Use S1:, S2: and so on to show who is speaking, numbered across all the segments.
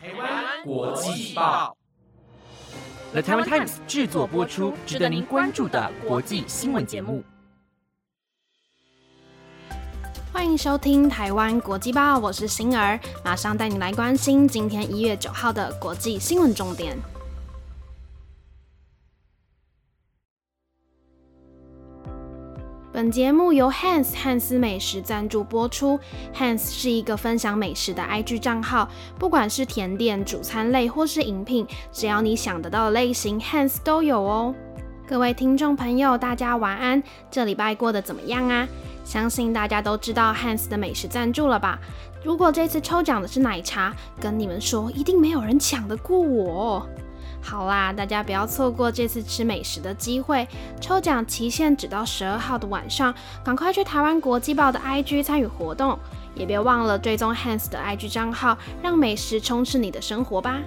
S1: 台湾国际报
S2: ，The Taiwan Times 制作播出，值得您关注的国际新闻节目。
S3: 欢迎收听台湾国际报，我是星儿，马上带你来关心今天一月九号的国际新闻重点。本节目由 Hans 汉斯美食赞助播出。Hans 是一个分享美食的 IG 账号，不管是甜点、主餐类或是饮品，只要你想得到的类型，Hans 都有哦。各位听众朋友，大家晚安，这礼拜过得怎么样啊？相信大家都知道 Hans 的美食赞助了吧？如果这次抽奖的是奶茶，跟你们说，一定没有人抢得过我。好啦，大家不要错过这次吃美食的机会。抽奖期限只到十二号的晚上，赶快去台湾国际报的 IG 参与活动，也别忘了追踪 Hans 的 IG 账号，让美食充斥你的生活吧。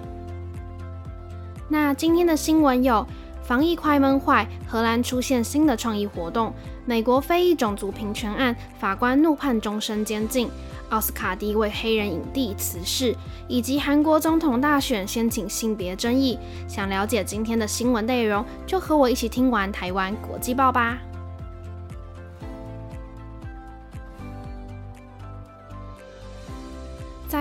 S3: 那今天的新闻有：防疫快闷坏，荷兰出现新的创意活动；美国非裔种族平权案，法官怒判终身监禁。奥斯卡第一位黑人影帝辞世，以及韩国总统大选掀起性别争议。想了解今天的新闻内容，就和我一起听完台湾国际报吧。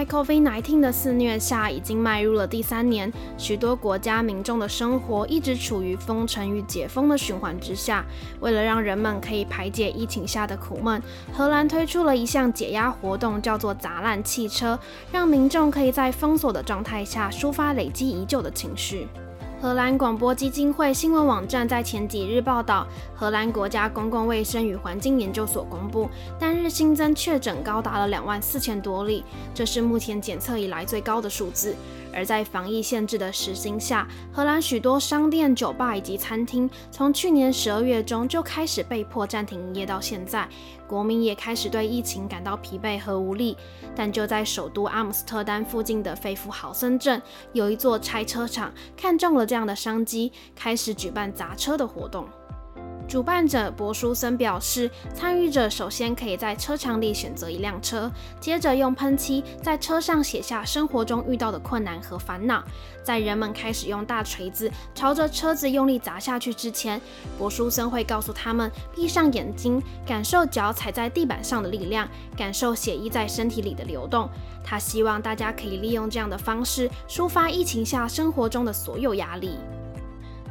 S3: 在 COVID-19 的肆虐下，已经迈入了第三年，许多国家民众的生活一直处于封城与解封的循环之下。为了让人们可以排解疫情下的苦闷，荷兰推出了一项解压活动，叫做“砸烂汽车”，让民众可以在封锁的状态下抒发累积已久的情绪。荷兰广播基金会新闻网站在前几日报道，荷兰国家公共卫生与环境研究所公布，单日新增确诊高达了两万四千多例，这是目前检测以来最高的数字。而在防疫限制的实行下，荷兰许多商店、酒吧以及餐厅从去年十二月中就开始被迫暂停营业，到现在，国民也开始对疫情感到疲惫和无力。但就在首都阿姆斯特丹附近的费夫豪森镇，有一座拆车厂看中了这样的商机，开始举办砸车的活动。主办者博舒森表示，参与者首先可以在车场里选择一辆车，接着用喷漆在车上写下生活中遇到的困难和烦恼。在人们开始用大锤子朝着车子用力砸下去之前，博舒森会告诉他们闭上眼睛，感受脚踩在地板上的力量，感受血液在身体里的流动。他希望大家可以利用这样的方式抒发疫情下生活中的所有压力。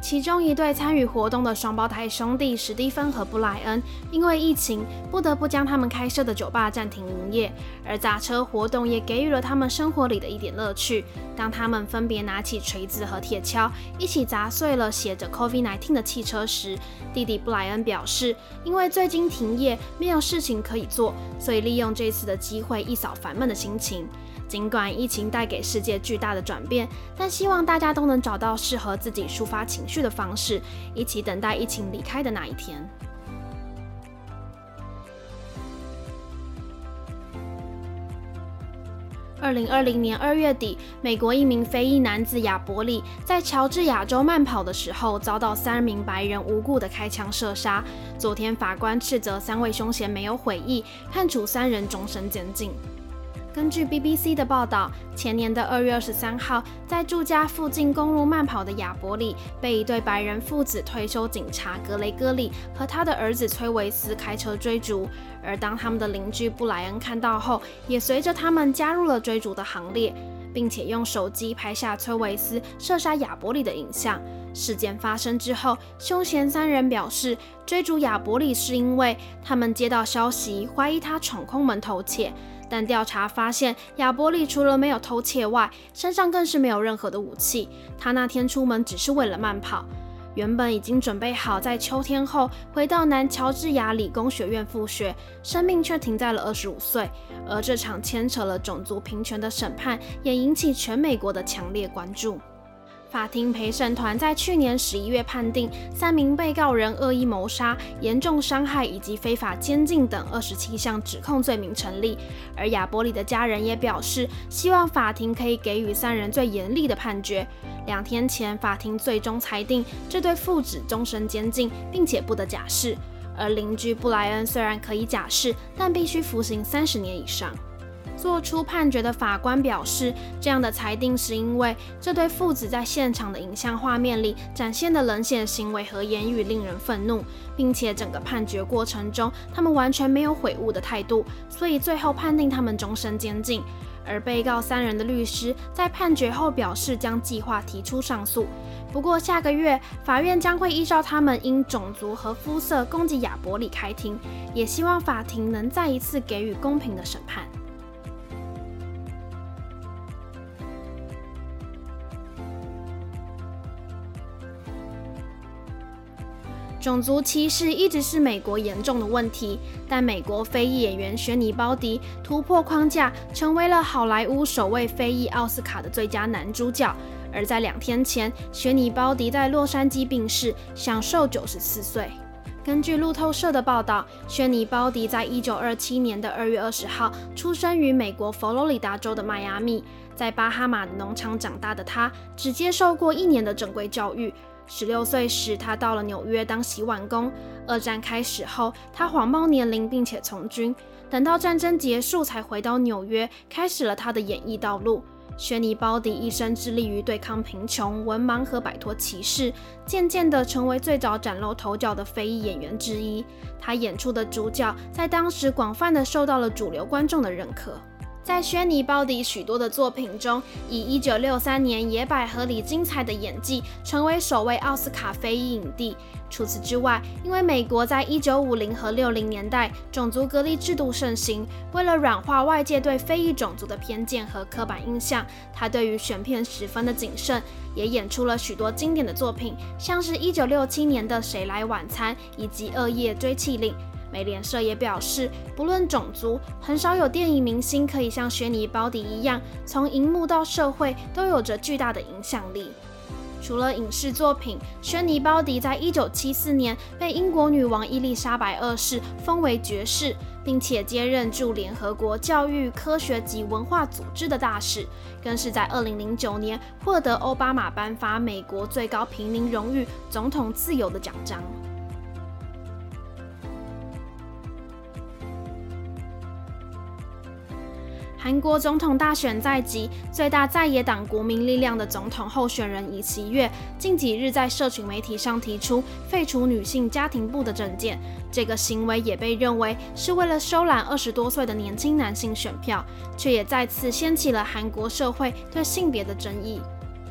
S3: 其中一对参与活动的双胞胎兄弟史蒂芬和布莱恩，因为疫情不得不将他们开设的酒吧暂停营业，而砸车活动也给予了他们生活里的一点乐趣。当他们分别拿起锤子和铁锹，一起砸碎了写着 “COVID-19” 的汽车时，弟弟布莱恩表示，因为最近停业，没有事情可以做，所以利用这次的机会一扫烦闷的心情。尽管疫情带给世界巨大的转变，但希望大家都能找到适合自己抒发情的方式，一起等待疫情离开的那一天。二零二零年二月底，美国一名非裔男子亚伯里在乔治亚州慢跑的时候，遭到三名白人无故的开枪射杀。昨天，法官斥责三位凶嫌没有悔意，判处三人终身监禁。根据 BBC 的报道，前年的二月二十三号，在住家附近公路慢跑的亚伯里，被一对白人父子退休警察格雷戈里和他的儿子崔维斯开车追逐。而当他们的邻居布莱恩看到后，也随着他们加入了追逐的行列，并且用手机拍下崔维斯射杀亚伯里的影像。事件发生之后，凶嫌三人表示，追逐亚伯里是因为他们接到消息，怀疑他闯空门偷窃。但调查发现，亚伯利除了没有偷窃外，身上更是没有任何的武器。他那天出门只是为了慢跑，原本已经准备好在秋天后回到南乔治亚理工学院复学，生命却停在了二十五岁。而这场牵扯了种族平权的审判，也引起全美国的强烈关注。法庭陪审团在去年十一月判定三名被告人恶意谋杀、严重伤害以及非法监禁等二十七项指控罪名成立，而亚伯里的家人也表示希望法庭可以给予三人最严厉的判决。两天前，法庭最终裁定这对父子终身监禁，并且不得假释，而邻居布莱恩虽然可以假释，但必须服刑三十年以上。做出判决的法官表示，这样的裁定是因为这对父子在现场的影像画面里展现的冷血行为和言语令人愤怒，并且整个判决过程中他们完全没有悔悟的态度，所以最后判定他们终身监禁。而被告三人的律师在判决后表示将计划提出上诉。不过下个月法院将会依照他们因种族和肤色攻击亚伯里开庭，也希望法庭能再一次给予公平的审判。种族歧视一直是美国严重的问题，但美国非裔演员雪尼·包迪突破框架，成为了好莱坞首位非裔奥斯卡的最佳男主角。而在两天前，雪尼·包迪在洛杉矶病逝，享受九十四岁。根据路透社的报道，雪尼·包迪在一九二七年的二月二十号出生于美国佛罗里达州的迈阿密，在巴哈马农场长大的他，只接受过一年的正规教育。十六岁时，他到了纽约当洗碗工。二战开始后，他谎报年龄并且从军。等到战争结束，才回到纽约，开始了他的演艺道路。雪尼·包迪一生致力于对抗贫穷、文盲和摆脱歧视，渐渐地成为最早崭露头角的非裔演员之一。他演出的主角在当时广泛地受到了主流观众的认可。在轩尼·鲍迪许多的作品中，以1963年《野百合》里精彩的演技，成为首位奥斯卡非裔影帝。除此之外，因为美国在1950和60年代种族隔离制度盛行，为了软化外界对非裔种族的偏见和刻板印象，他对于选片十分的谨慎，也演出了许多经典的作品，像是1967年的《谁来晚餐》以及《恶夜追气令》。美联社也表示，不论种族，很少有电影明星可以像雪尼·包迪一样，从荧幕到社会都有着巨大的影响力。除了影视作品，雪尼·包迪在一九七四年被英国女王伊丽莎白二世封为爵士，并且接任驻联合国教育、科学及文化组织的大使，更是在二零零九年获得奥巴马颁发美国最高平民荣誉——总统自由的奖章。韩国总统大选在即，最大在野党国民力量的总统候选人尹锡悦近几日在社群媒体上提出废除女性家庭部的证件，这个行为也被认为是为了收揽二十多岁的年轻男性选票，却也再次掀起了韩国社会对性别的争议。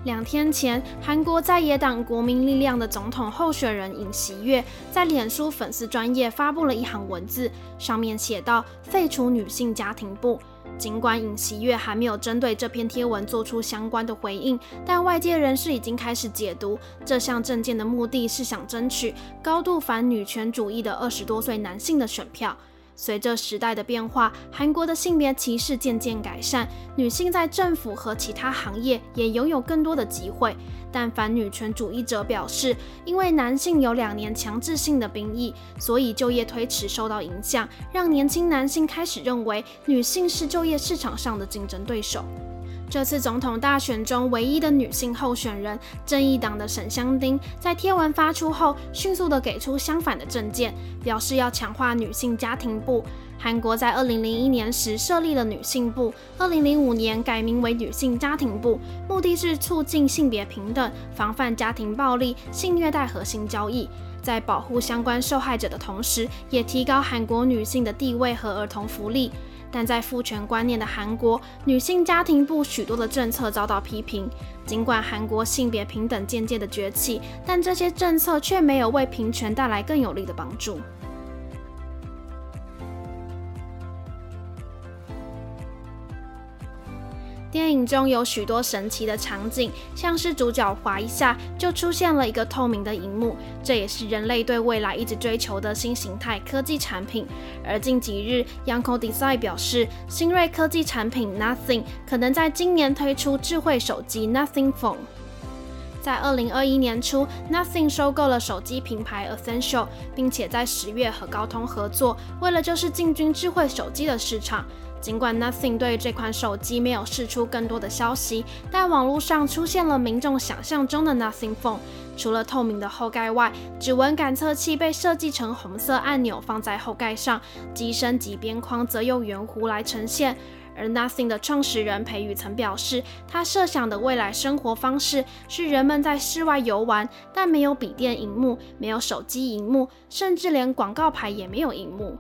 S3: 两天前，韩国在野党国民力量的总统候选人尹锡悦在脸书粉丝专页发布了一行文字，上面写道：“废除女性家庭部。”尽管尹锡悦还没有针对这篇贴文做出相关的回应，但外界人士已经开始解读这项政见的目的是想争取高度反女权主义的二十多岁男性的选票。随着时代的变化，韩国的性别歧视渐渐改善，女性在政府和其他行业也拥有更多的机会。但反女权主义者表示，因为男性有两年强制性的兵役，所以就业推迟受到影响，让年轻男性开始认为女性是就业市场上的竞争对手。这次总统大选中唯一的女性候选人正义党的沈香丁，在贴文发出后，迅速的给出相反的政见，表示要强化女性家庭部。韩国在二零零一年时设立了女性部，二零零五年改名为女性家庭部，目的是促进性别平等，防范家庭暴力、性虐待和性交易，在保护相关受害者的同时，也提高韩国女性的地位和儿童福利。但在父权观念的韩国，女性家庭部许多的政策遭到批评。尽管韩国性别平等渐渐的崛起，但这些政策却没有为平权带来更有力的帮助。电影中有许多神奇的场景，像是主角滑一下就出现了一个透明的荧幕，这也是人类对未来一直追求的新形态科技产品。而近几日，Yanko Design 表示，新锐科技产品 Nothing 可能在今年推出智慧手机 Nothing Phone。在二零二一年初，Nothing 收购了手机品牌 Essential，并且在十月和高通合作，为了就是进军智慧手机的市场。尽管 Nothing 对这款手机没有释出更多的消息，但网络上出现了民众想象中的 Nothing Phone。除了透明的后盖外，指纹感测器被设计成红色按钮放在后盖上，机身及边框则用圆弧来呈现。而 Nothing 的创始人裴宇曾表示，他设想的未来生活方式是人们在室外游玩，但没有笔电荧幕，没有手机荧幕，甚至连广告牌也没有荧幕。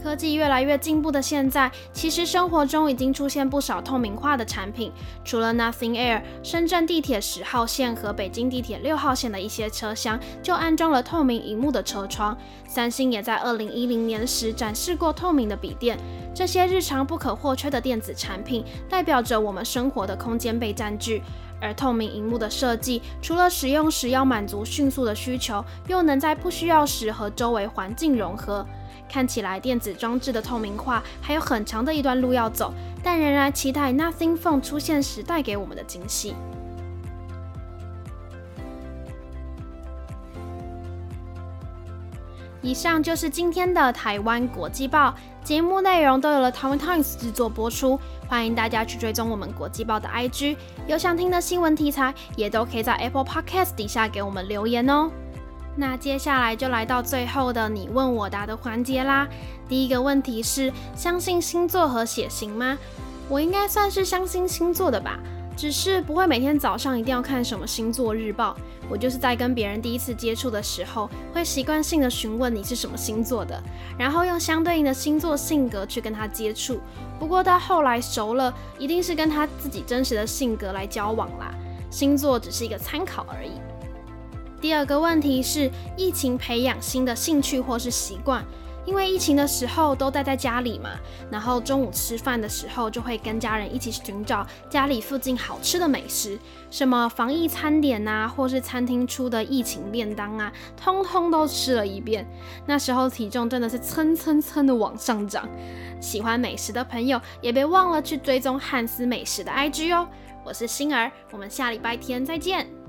S3: 科技越来越进步的现在，其实生活中已经出现不少透明化的产品。除了 Nothing Air，深圳地铁十号线和北京地铁六号线的一些车厢就安装了透明荧幕的车窗。三星也在二零一零年时展示过透明的笔电。这些日常不可或缺的电子产品，代表着我们生活的空间被占据。而透明荧幕的设计，除了使用时要满足迅速的需求，又能在不需要时和周围环境融合。看起来电子装置的透明化还有很长的一段路要走，但仍然期待 Nothing Phone 出现时带给我们的惊喜。以上就是今天的台湾国际报节目内容，都有了台湾 Times 制作播出。欢迎大家去追踪我们国际报的 IG，有想听的新闻题材，也都可以在 Apple Podcast 底下给我们留言哦。那接下来就来到最后的你问我答的环节啦。第一个问题是：相信星座和血型吗？我应该算是相信星座的吧，只是不会每天早上一定要看什么星座日报。我就是在跟别人第一次接触的时候，会习惯性的询问你是什么星座的，然后用相对应的星座性格去跟他接触。不过到后来熟了，一定是跟他自己真实的性格来交往啦。星座只是一个参考而已。第二个问题是，疫情培养新的兴趣或是习惯，因为疫情的时候都待在家里嘛，然后中午吃饭的时候就会跟家人一起寻找家里附近好吃的美食，什么防疫餐点啊，或是餐厅出的疫情便当啊，通通都吃了一遍。那时候体重真的是蹭蹭蹭的往上涨。喜欢美食的朋友也别忘了去追踪汉斯美食的 IG 哦。我是星儿，我们下礼拜天再见。